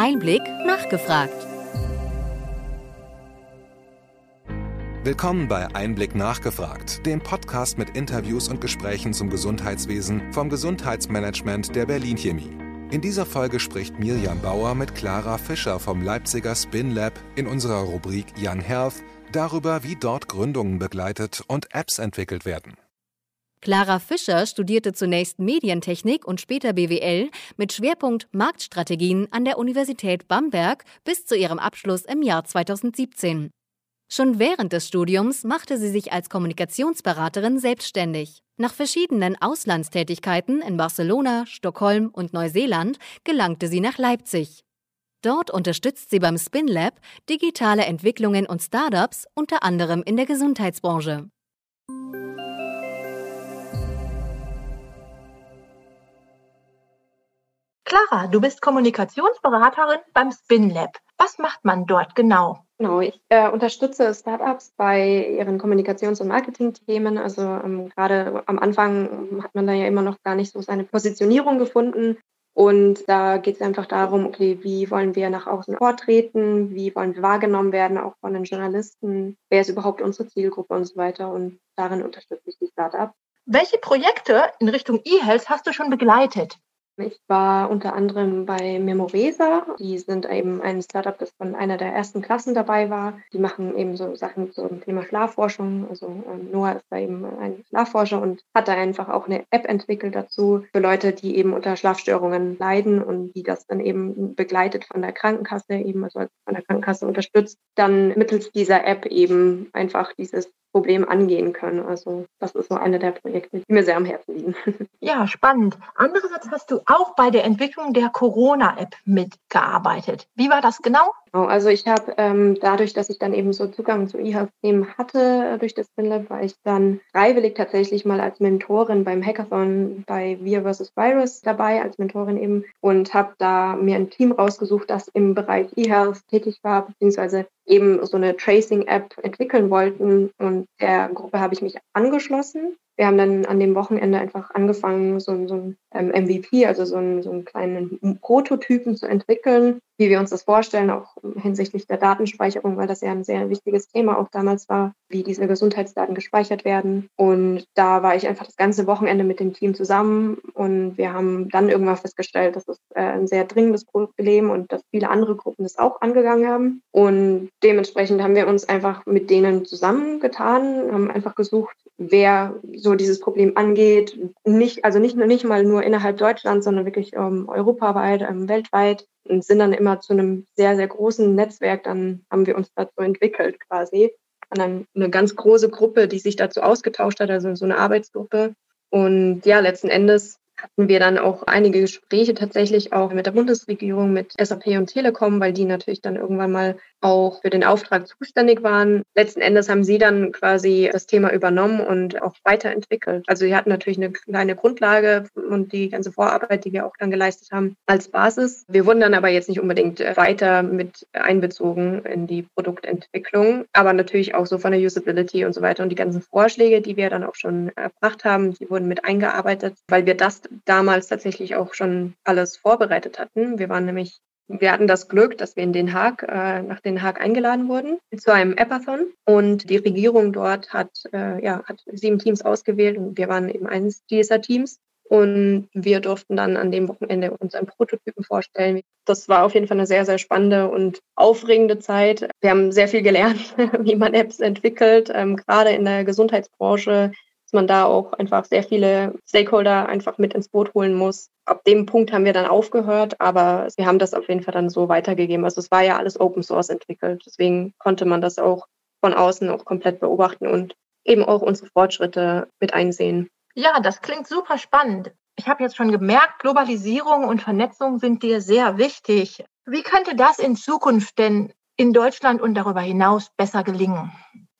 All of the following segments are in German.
Einblick nachgefragt. Willkommen bei Einblick nachgefragt, dem Podcast mit Interviews und Gesprächen zum Gesundheitswesen vom Gesundheitsmanagement der Berlin Chemie. In dieser Folge spricht Mirjam Bauer mit Clara Fischer vom Leipziger Spin Lab in unserer Rubrik Young Health darüber, wie dort Gründungen begleitet und Apps entwickelt werden. Clara Fischer studierte zunächst Medientechnik und später BWL mit Schwerpunkt Marktstrategien an der Universität Bamberg bis zu ihrem Abschluss im Jahr 2017. Schon während des Studiums machte sie sich als Kommunikationsberaterin selbstständig. Nach verschiedenen Auslandstätigkeiten in Barcelona, Stockholm und Neuseeland gelangte sie nach Leipzig. Dort unterstützt sie beim Spin Lab digitale Entwicklungen und Startups, unter anderem in der Gesundheitsbranche. Clara, du bist Kommunikationsberaterin beim Spin Lab. Was macht man dort genau? Genau, ich äh, unterstütze Startups bei ihren Kommunikations- und Marketingthemen. Also ähm, gerade am Anfang hat man da ja immer noch gar nicht so seine Positionierung gefunden. Und da geht es einfach darum, okay, wie wollen wir nach außen vortreten, wie wollen wir wahrgenommen werden, auch von den Journalisten, wer ist überhaupt unsere Zielgruppe und so weiter. Und darin unterstütze ich die Startups. Welche Projekte in Richtung E-Health hast du schon begleitet? Ich war unter anderem bei Memoresa. Die sind eben ein Startup, das von einer der ersten Klassen dabei war. Die machen eben so Sachen zum Thema Schlafforschung. Also ähm, Noah ist da eben ein Schlafforscher und hat da einfach auch eine App entwickelt dazu für Leute, die eben unter Schlafstörungen leiden und die das dann eben begleitet von der Krankenkasse, eben also von der Krankenkasse unterstützt, dann mittels dieser App eben einfach dieses Problem angehen können. Also das ist so eine der Projekte, die mir sehr am Herzen liegen. Ja, spannend. Andererseits hast du auch bei der Entwicklung der Corona-App mitgearbeitet. Wie war das genau? Genau, also ich habe ähm, dadurch, dass ich dann eben so Zugang zu E-Health-Themen hatte durch das FinLab, war ich dann freiwillig tatsächlich mal als Mentorin beim Hackathon bei Wir vs. Virus dabei, als Mentorin eben und habe da mir ein Team rausgesucht, das im Bereich E-Health tätig war, beziehungsweise eben so eine Tracing-App entwickeln wollten. Und der Gruppe habe ich mich angeschlossen wir haben dann an dem Wochenende einfach angefangen, so, so ein ähm, MVP, also so, ein, so einen kleinen Prototypen zu entwickeln, wie wir uns das vorstellen, auch hinsichtlich der Datenspeicherung, weil das ja ein sehr wichtiges Thema auch damals war, wie diese Gesundheitsdaten gespeichert werden. Und da war ich einfach das ganze Wochenende mit dem Team zusammen und wir haben dann irgendwann festgestellt, dass es äh, ein sehr dringendes Problem und dass viele andere Gruppen das auch angegangen haben. Und dementsprechend haben wir uns einfach mit denen zusammengetan, haben einfach gesucht, wer so dieses Problem angeht. Nicht, also nicht, nicht mal nur innerhalb Deutschlands, sondern wirklich ähm, europaweit, ähm, weltweit und sind dann immer zu einem sehr, sehr großen Netzwerk, dann haben wir uns dazu entwickelt quasi. Und dann eine ganz große Gruppe, die sich dazu ausgetauscht hat, also so eine Arbeitsgruppe. Und ja, letzten Endes hatten wir dann auch einige Gespräche tatsächlich auch mit der Bundesregierung, mit SAP und Telekom, weil die natürlich dann irgendwann mal auch für den Auftrag zuständig waren. Letzten Endes haben sie dann quasi das Thema übernommen und auch weiterentwickelt. Also sie hatten natürlich eine kleine Grundlage und die ganze Vorarbeit, die wir auch dann geleistet haben, als Basis. Wir wurden dann aber jetzt nicht unbedingt weiter mit einbezogen in die Produktentwicklung, aber natürlich auch so von der Usability und so weiter. Und die ganzen Vorschläge, die wir dann auch schon erbracht haben, die wurden mit eingearbeitet, weil wir das damals tatsächlich auch schon alles vorbereitet hatten. Wir waren nämlich wir hatten das Glück, dass wir in Den Haag, äh, nach Den Haag eingeladen wurden zu einem Appathon und die Regierung dort hat, äh, ja, hat sieben Teams ausgewählt und wir waren eben eines dieser Teams. Und wir durften dann an dem Wochenende unseren Prototypen vorstellen. Das war auf jeden Fall eine sehr, sehr spannende und aufregende Zeit. Wir haben sehr viel gelernt, wie man Apps entwickelt, ähm, gerade in der Gesundheitsbranche dass man da auch einfach sehr viele Stakeholder einfach mit ins Boot holen muss. Ab dem Punkt haben wir dann aufgehört, aber wir haben das auf jeden Fall dann so weitergegeben. Also es war ja alles Open Source entwickelt. Deswegen konnte man das auch von außen auch komplett beobachten und eben auch unsere Fortschritte mit einsehen. Ja, das klingt super spannend. Ich habe jetzt schon gemerkt, Globalisierung und Vernetzung sind dir sehr wichtig. Wie könnte das in Zukunft denn in Deutschland und darüber hinaus besser gelingen?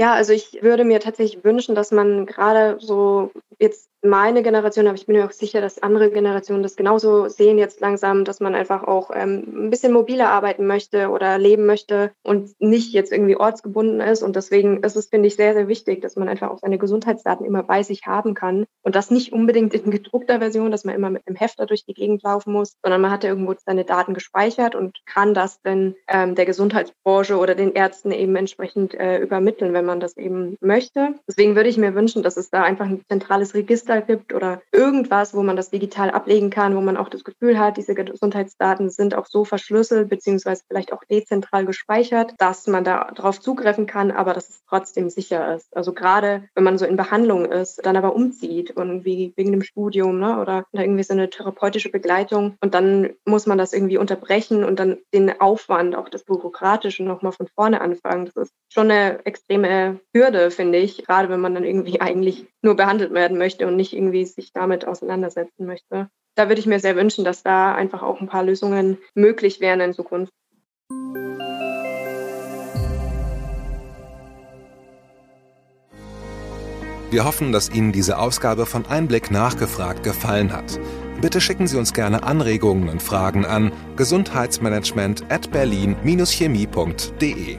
Ja, also ich würde mir tatsächlich wünschen, dass man gerade so jetzt meine Generation, aber ich bin mir auch sicher, dass andere Generationen das genauso sehen jetzt langsam, dass man einfach auch ähm, ein bisschen mobiler arbeiten möchte oder leben möchte und nicht jetzt irgendwie ortsgebunden ist. Und deswegen ist es, finde ich, sehr, sehr wichtig, dass man einfach auch seine Gesundheitsdaten immer bei sich haben kann und das nicht unbedingt in gedruckter Version, dass man immer mit einem Hefter durch die Gegend laufen muss, sondern man hat ja irgendwo seine Daten gespeichert und kann das dann ähm, der Gesundheitsbranche oder den Ärzten eben entsprechend äh, übermitteln, wenn man das eben möchte. Deswegen würde ich mir wünschen, dass es da einfach ein zentrales Register gibt oder irgendwas, wo man das digital ablegen kann, wo man auch das Gefühl hat, diese Gesundheitsdaten sind auch so verschlüsselt beziehungsweise vielleicht auch dezentral gespeichert, dass man da drauf zugreifen kann, aber dass es trotzdem sicher ist. Also gerade wenn man so in Behandlung ist, dann aber umzieht irgendwie wegen dem Studium ne, oder irgendwie so eine therapeutische Begleitung und dann muss man das irgendwie unterbrechen und dann den Aufwand, auch das Bürokratische nochmal von vorne anfangen. Das ist schon eine extreme Hürde, finde ich, gerade wenn man dann irgendwie eigentlich nur behandelt werden möchte und nicht irgendwie sich damit auseinandersetzen möchte. Da würde ich mir sehr wünschen, dass da einfach auch ein paar Lösungen möglich wären in Zukunft. Wir hoffen, dass Ihnen diese Ausgabe von Einblick nachgefragt gefallen hat. Bitte schicken Sie uns gerne Anregungen und Fragen an gesundheitsmanagement at berlin-chemie.de.